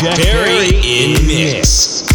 Jack Perry in mix.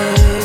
love.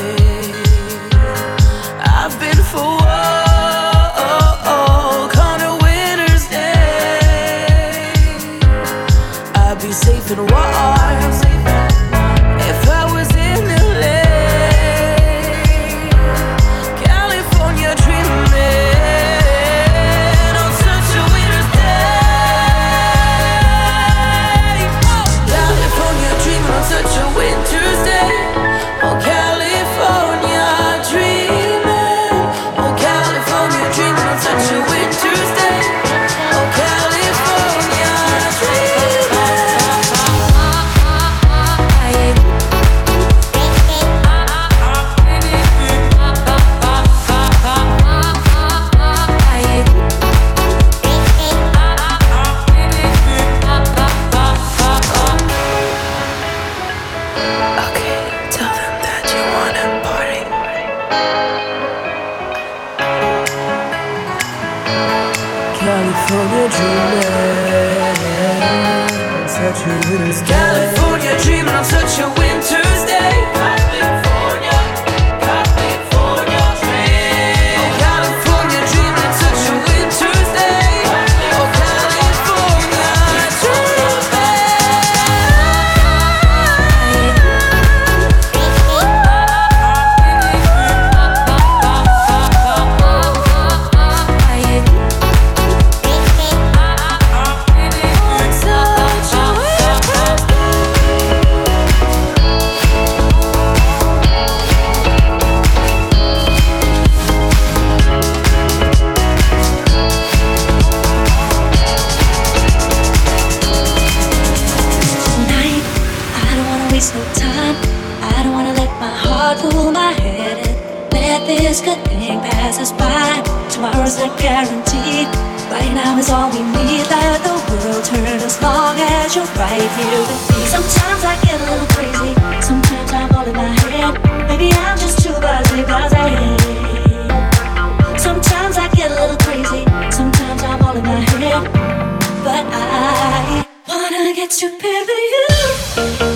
This good thing passes by. Tomorrow's not guaranteed. Right now is all we need. Let the world turn as long as you're right here with me. Sometimes I get a little crazy. Sometimes I'm all in my head. Maybe I'm just too busy, busy. Sometimes I get a little crazy. Sometimes I'm all in my head. But I wanna get you with you.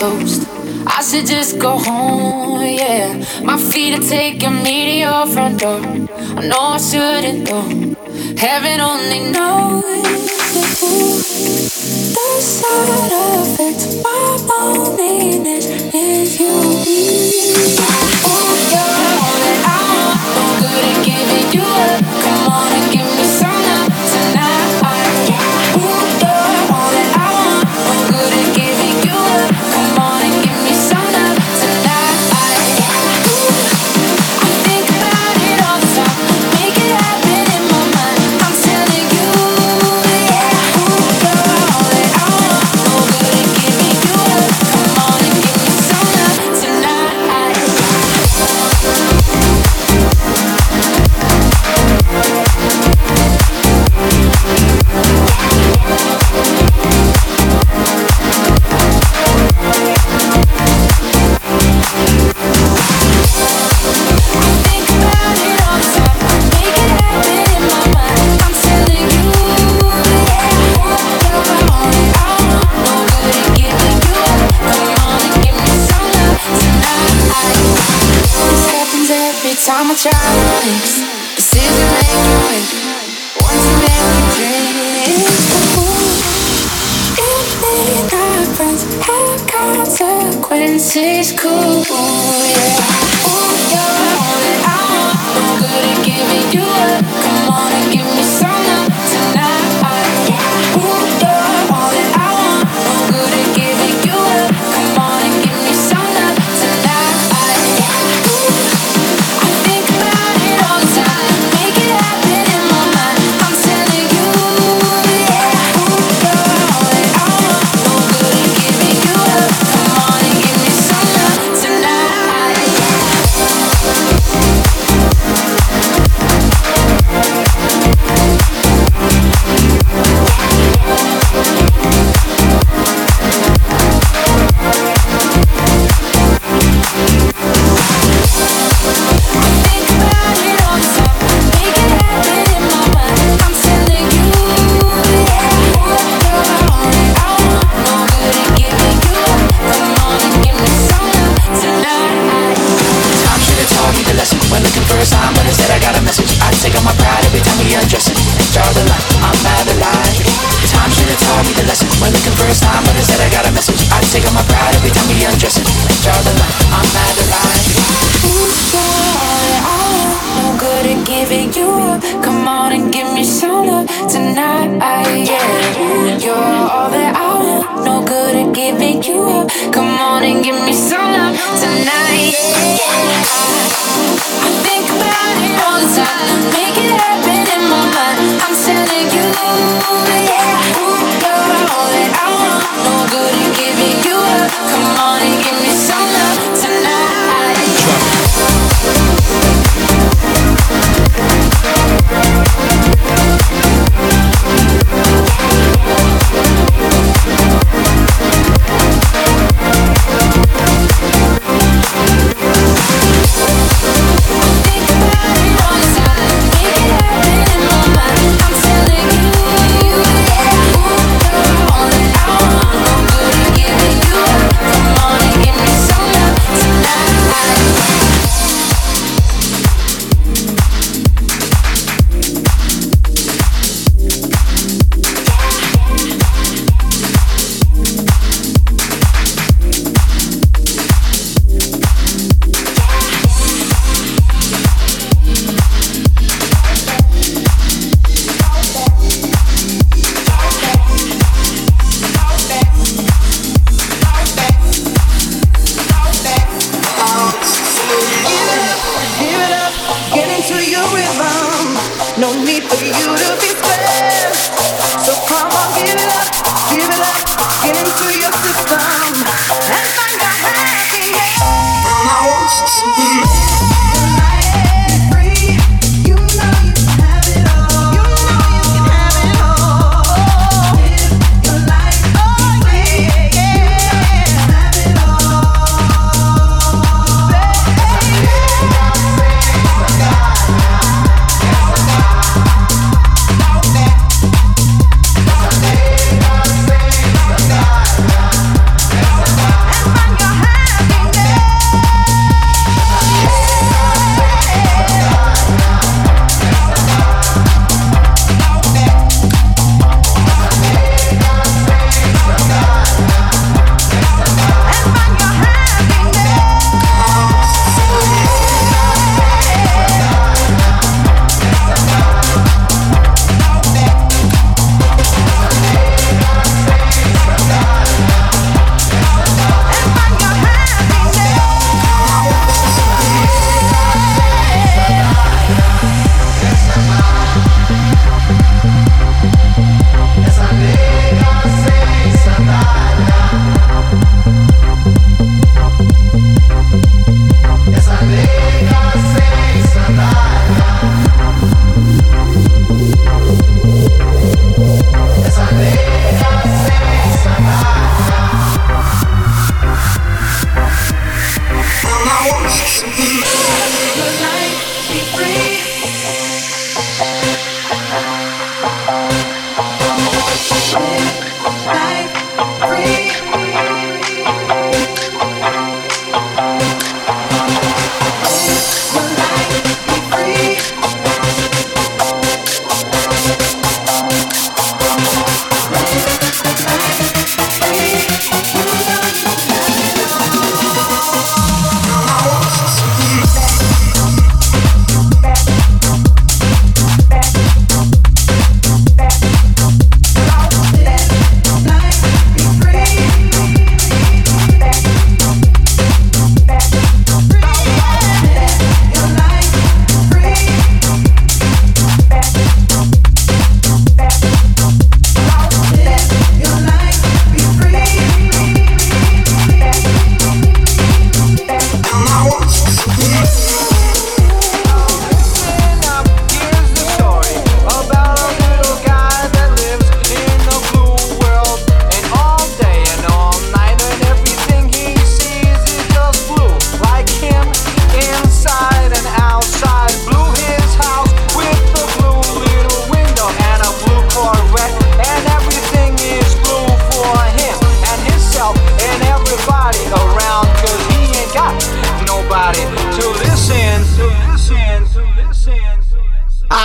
coast. I should just go home, yeah. My feet are taking me to your front door. I know I shouldn't though. Heaven only knows. The side effects of my loneliness is you. Ooh, you're all that I'm No good at giving you up. Come on and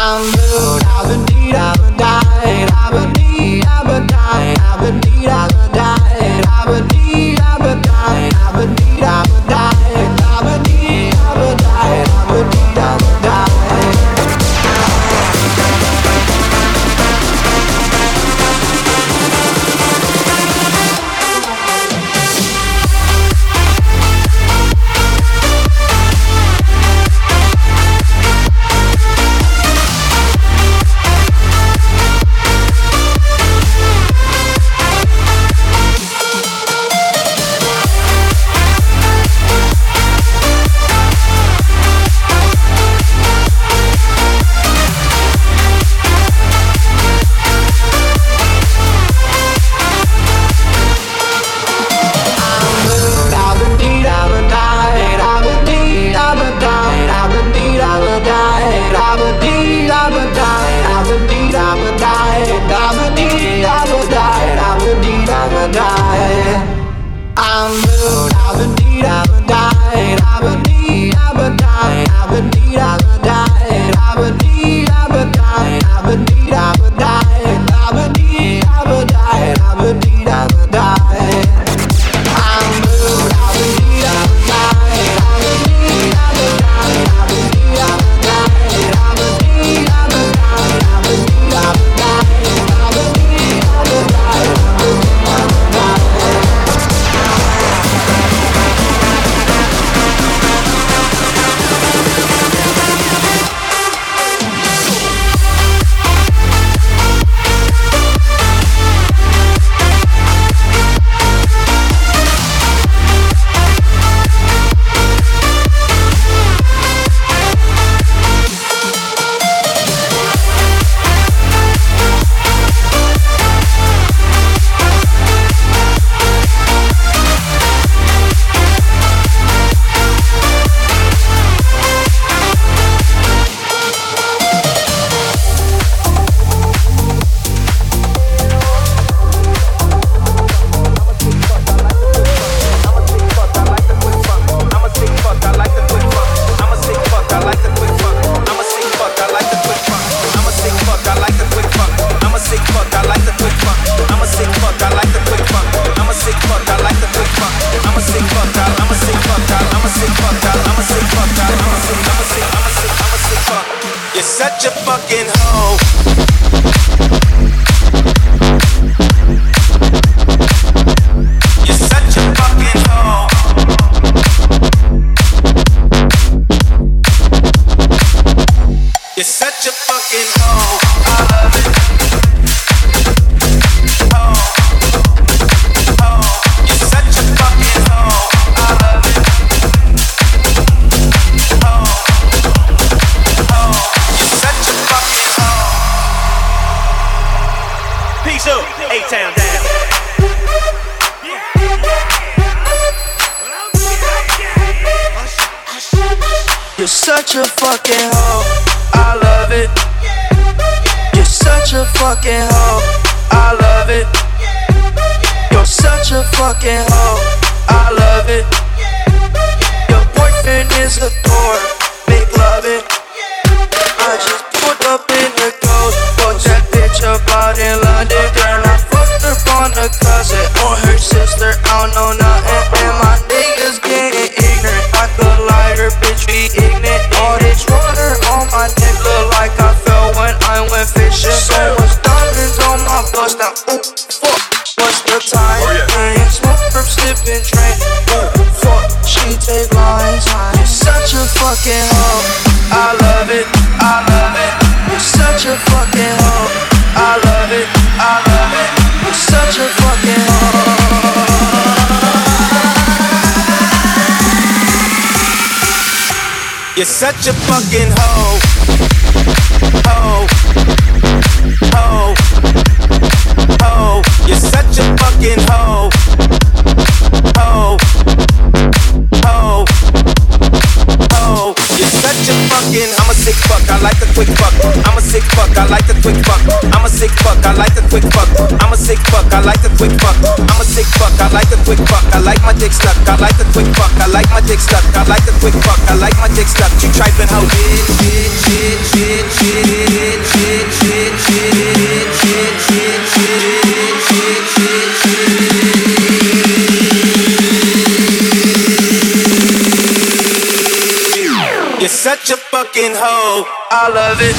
I'm blue, da da dee da da. fucking hoe. I love You're such a fucking hoe. Hoe. Hoe. Hoe. You're such a fucking hoe. Hoe. Hoe. Hoe. You're such a fucking hoe sick fuck, I like the quick fuck. I'm a sick fuck, I like the quick fuck. I'm a sick fuck, I like the quick fuck. I'm a sick fuck, I like the quick fuck. I'm a sick fuck, I like the quick fuck. I like my dick stuck, I like the quick fuck. I like my dick stuck, I like the quick fuck. I like my dick stuck. You tripping? hoe. Shit, shit, shit, shit, shit, shit, shit, shit, shit, shit, shit, shit. ho. I love it.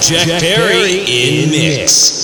Jack, Jack Perry, Perry in mix. mix.